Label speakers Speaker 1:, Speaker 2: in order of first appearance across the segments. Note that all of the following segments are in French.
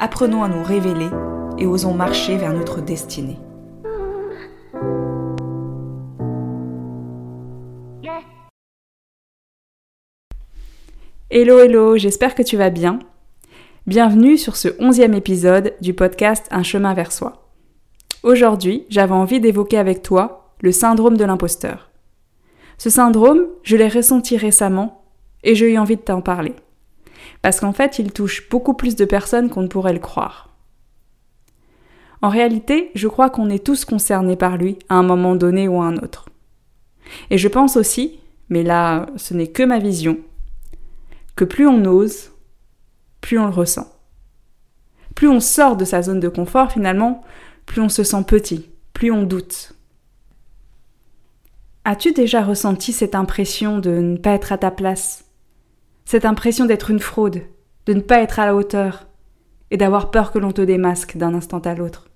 Speaker 1: apprenons à nous révéler et osons marcher vers notre destinée. Hello hello, j'espère que tu vas bien. Bienvenue sur ce onzième épisode du podcast Un chemin vers soi. Aujourd'hui, j'avais envie d'évoquer avec toi le syndrome de l'imposteur. Ce syndrome, je l'ai ressenti récemment et j'ai eu envie de t'en parler parce qu'en fait, il touche beaucoup plus de personnes qu'on ne pourrait le croire. En réalité, je crois qu'on est tous concernés par lui à un moment donné ou à un autre. Et je pense aussi, mais là, ce n'est que ma vision, que plus on ose, plus on le ressent. Plus on sort de sa zone de confort, finalement, plus on se sent petit, plus on doute. As-tu déjà ressenti cette impression de ne pas être à ta place? Cette impression d'être une fraude, de ne pas être à la hauteur, et d'avoir peur que l'on te démasque d'un instant à l'autre.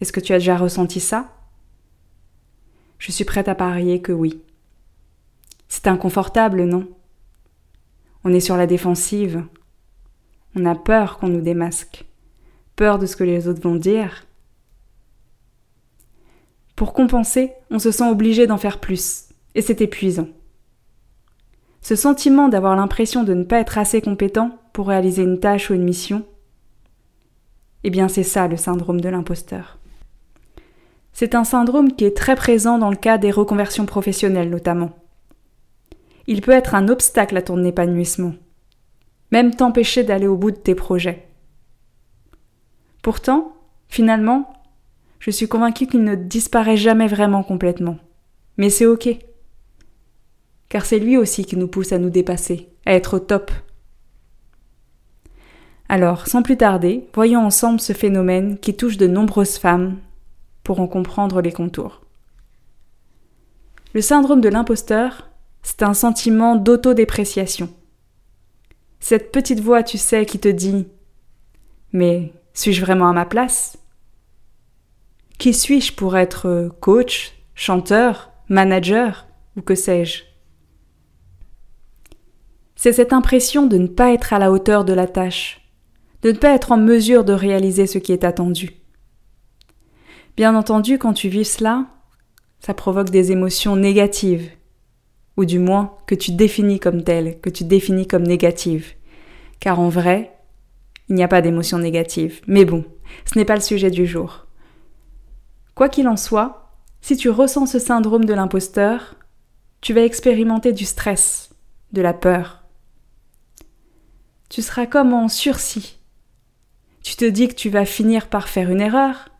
Speaker 1: Est-ce que tu as déjà ressenti ça? Je suis prête à parier que oui. C'est inconfortable, non? On est sur la défensive. On a peur qu'on nous démasque, peur de ce que les autres vont dire. Pour compenser, on se sent obligé d'en faire plus, et c'est épuisant. Ce sentiment d'avoir l'impression de ne pas être assez compétent pour réaliser une tâche ou une mission, eh bien c'est ça le syndrome de l'imposteur. C'est un syndrome qui est très présent dans le cas des reconversions professionnelles notamment. Il peut être un obstacle à ton épanouissement, même t'empêcher d'aller au bout de tes projets. Pourtant, finalement, je suis convaincue qu'il ne disparaît jamais vraiment complètement. Mais c'est ok car c'est lui aussi qui nous pousse à nous dépasser, à être au top. Alors, sans plus tarder, voyons ensemble ce phénomène qui touche de nombreuses femmes pour en comprendre les contours. Le syndrome de l'imposteur, c'est un sentiment d'autodépréciation. Cette petite voix, tu sais, qui te dit Mais suis-je vraiment à ma place? Qui suis-je pour être coach, chanteur, manager ou que sais-je? C'est cette impression de ne pas être à la hauteur de la tâche, de ne pas être en mesure de réaliser ce qui est attendu. Bien entendu, quand tu vis cela, ça provoque des émotions négatives, ou du moins que tu définis comme telles, que tu définis comme négatives. Car en vrai, il n'y a pas d'émotions négatives. Mais bon, ce n'est pas le sujet du jour. Quoi qu'il en soit, si tu ressens ce syndrome de l'imposteur, tu vas expérimenter du stress, de la peur, tu seras comme en sursis. Tu te dis que tu vas finir par faire une erreur,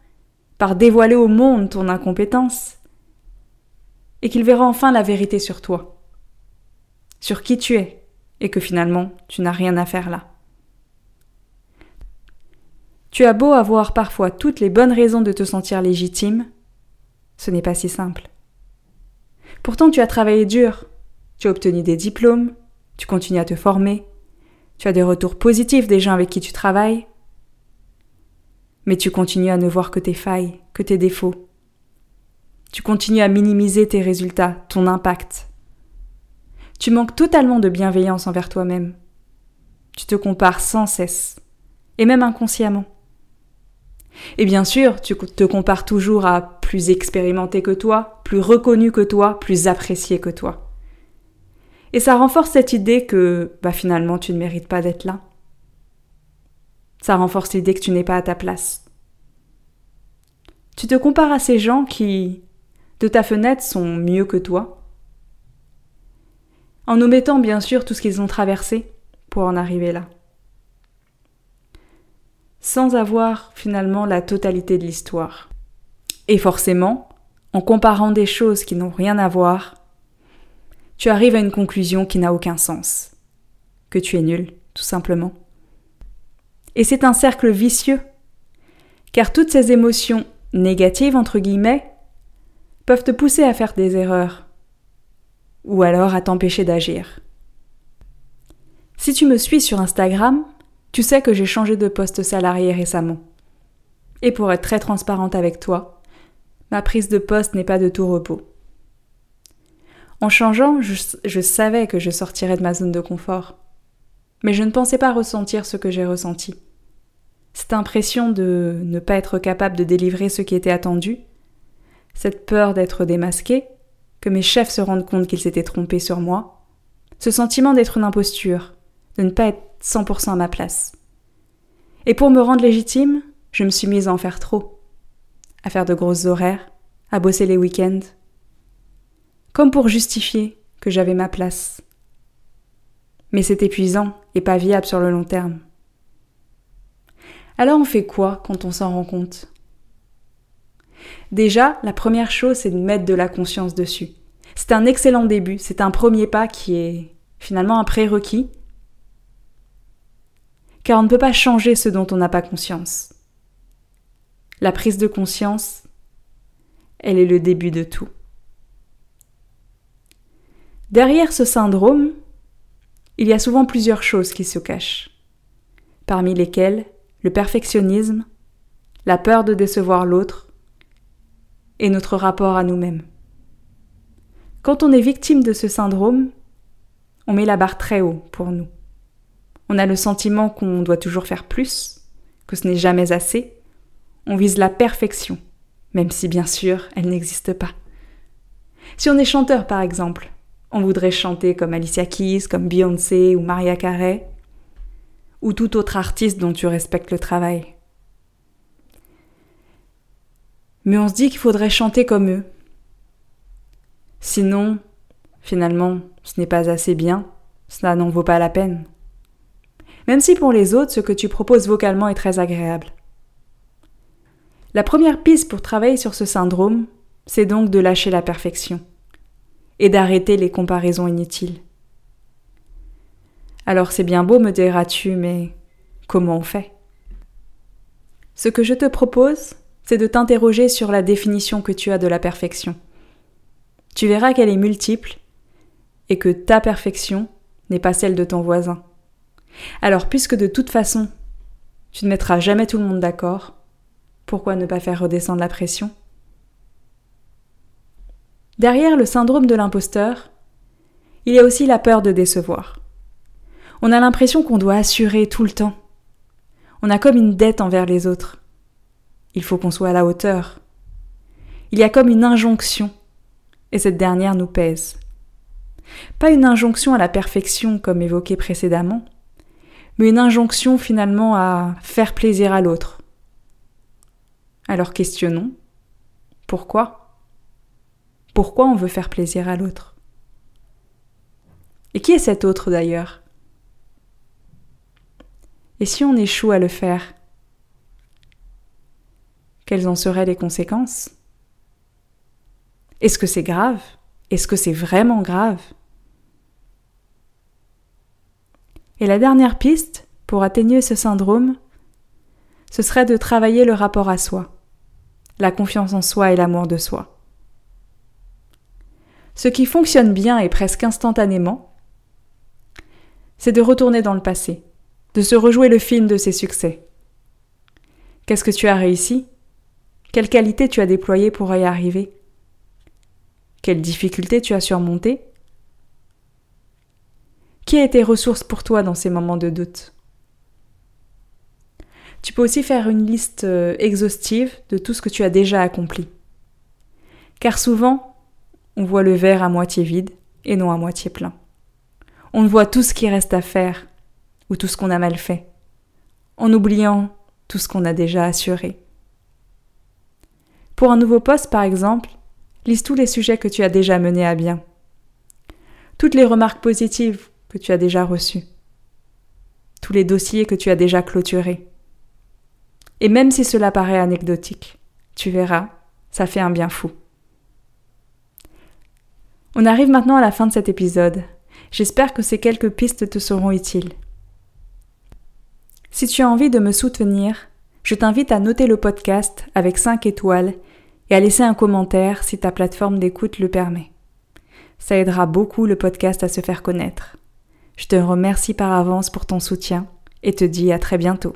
Speaker 1: par dévoiler au monde ton incompétence, et qu'il verra enfin la vérité sur toi, sur qui tu es, et que finalement tu n'as rien à faire là. Tu as beau avoir parfois toutes les bonnes raisons de te sentir légitime, ce n'est pas si simple. Pourtant tu as travaillé dur, tu as obtenu des diplômes, tu continues à te former, tu as des retours positifs des gens avec qui tu travailles, mais tu continues à ne voir que tes failles, que tes défauts. Tu continues à minimiser tes résultats, ton impact. Tu manques totalement de bienveillance envers toi-même. Tu te compares sans cesse, et même inconsciemment. Et bien sûr, tu te compares toujours à plus expérimenté que toi, plus reconnu que toi, plus apprécié que toi. Et ça renforce cette idée que bah, finalement tu ne mérites pas d'être là. Ça renforce l'idée que tu n'es pas à ta place. Tu te compares à ces gens qui, de ta fenêtre, sont mieux que toi, en omettant bien sûr tout ce qu'ils ont traversé pour en arriver là, sans avoir finalement la totalité de l'histoire. Et forcément, en comparant des choses qui n'ont rien à voir, tu arrives à une conclusion qui n'a aucun sens. Que tu es nul, tout simplement. Et c'est un cercle vicieux. Car toutes ces émotions négatives, entre guillemets, peuvent te pousser à faire des erreurs, ou alors à t'empêcher d'agir. Si tu me suis sur Instagram, tu sais que j'ai changé de poste salarié récemment. Et pour être très transparente avec toi, ma prise de poste n'est pas de tout repos. En changeant, je, savais que je sortirais de ma zone de confort. Mais je ne pensais pas ressentir ce que j'ai ressenti. Cette impression de ne pas être capable de délivrer ce qui était attendu, cette peur d'être démasqué, que mes chefs se rendent compte qu'ils s'étaient trompés sur moi, ce sentiment d'être une imposture, de ne pas être 100% à ma place. Et pour me rendre légitime, je me suis mise à en faire trop, à faire de grosses horaires, à bosser les week-ends, comme pour justifier que j'avais ma place. Mais c'est épuisant et pas viable sur le long terme. Alors on fait quoi quand on s'en rend compte? Déjà, la première chose, c'est de mettre de la conscience dessus. C'est un excellent début, c'est un premier pas qui est finalement un prérequis, car on ne peut pas changer ce dont on n'a pas conscience. La prise de conscience, elle est le début de tout. Derrière ce syndrome, il y a souvent plusieurs choses qui se cachent, parmi lesquelles le perfectionnisme, la peur de décevoir l'autre et notre rapport à nous-mêmes. Quand on est victime de ce syndrome, on met la barre très haut pour nous. On a le sentiment qu'on doit toujours faire plus, que ce n'est jamais assez. On vise la perfection, même si bien sûr elle n'existe pas. Si on est chanteur par exemple, on voudrait chanter comme Alicia Keys, comme Beyoncé ou Maria Carey, ou tout autre artiste dont tu respectes le travail. Mais on se dit qu'il faudrait chanter comme eux. Sinon, finalement, ce n'est pas assez bien, cela n'en vaut pas la peine. Même si pour les autres, ce que tu proposes vocalement est très agréable. La première piste pour travailler sur ce syndrome, c'est donc de lâcher la perfection et d'arrêter les comparaisons inutiles. Alors c'est bien beau, me diras-tu, mais comment on fait? Ce que je te propose, c'est de t'interroger sur la définition que tu as de la perfection. Tu verras qu'elle est multiple et que ta perfection n'est pas celle de ton voisin. Alors puisque de toute façon, tu ne mettras jamais tout le monde d'accord, pourquoi ne pas faire redescendre la pression? Derrière le syndrome de l'imposteur, il y a aussi la peur de décevoir. On a l'impression qu'on doit assurer tout le temps. On a comme une dette envers les autres. Il faut qu'on soit à la hauteur. Il y a comme une injonction, et cette dernière nous pèse. Pas une injonction à la perfection comme évoqué précédemment, mais une injonction finalement à faire plaisir à l'autre. Alors questionnons. Pourquoi? Pourquoi on veut faire plaisir à l'autre? Et qui est cet autre d'ailleurs? Et si on échoue à le faire Quelles en seraient les conséquences? Est-ce que c'est grave? Est-ce que c'est vraiment grave? Et la dernière piste pour atténuer ce syndrome, ce serait de travailler le rapport à soi, la confiance en soi et l'amour de soi. Ce qui fonctionne bien et presque instantanément, c'est de retourner dans le passé, de se rejouer le film de ses succès. Qu'est-ce que tu as réussi? Quelles qualités tu as déployées pour y arriver? Quelles difficultés tu as surmontées? Qui a été ressource pour toi dans ces moments de doute? Tu peux aussi faire une liste euh, exhaustive de tout ce que tu as déjà accompli. Car souvent, on voit le verre à moitié vide et non à moitié plein. On voit tout ce qui reste à faire ou tout ce qu'on a mal fait, en oubliant tout ce qu'on a déjà assuré. Pour un nouveau poste, par exemple, lise tous les sujets que tu as déjà menés à bien, toutes les remarques positives que tu as déjà reçues, tous les dossiers que tu as déjà clôturés. Et même si cela paraît anecdotique, tu verras, ça fait un bien fou. On arrive maintenant à la fin de cet épisode. J'espère que ces quelques pistes te seront utiles. Si tu as envie de me soutenir, je t'invite à noter le podcast avec 5 étoiles et à laisser un commentaire si ta plateforme d'écoute le permet. Ça aidera beaucoup le podcast à se faire connaître. Je te remercie par avance pour ton soutien et te dis à très bientôt.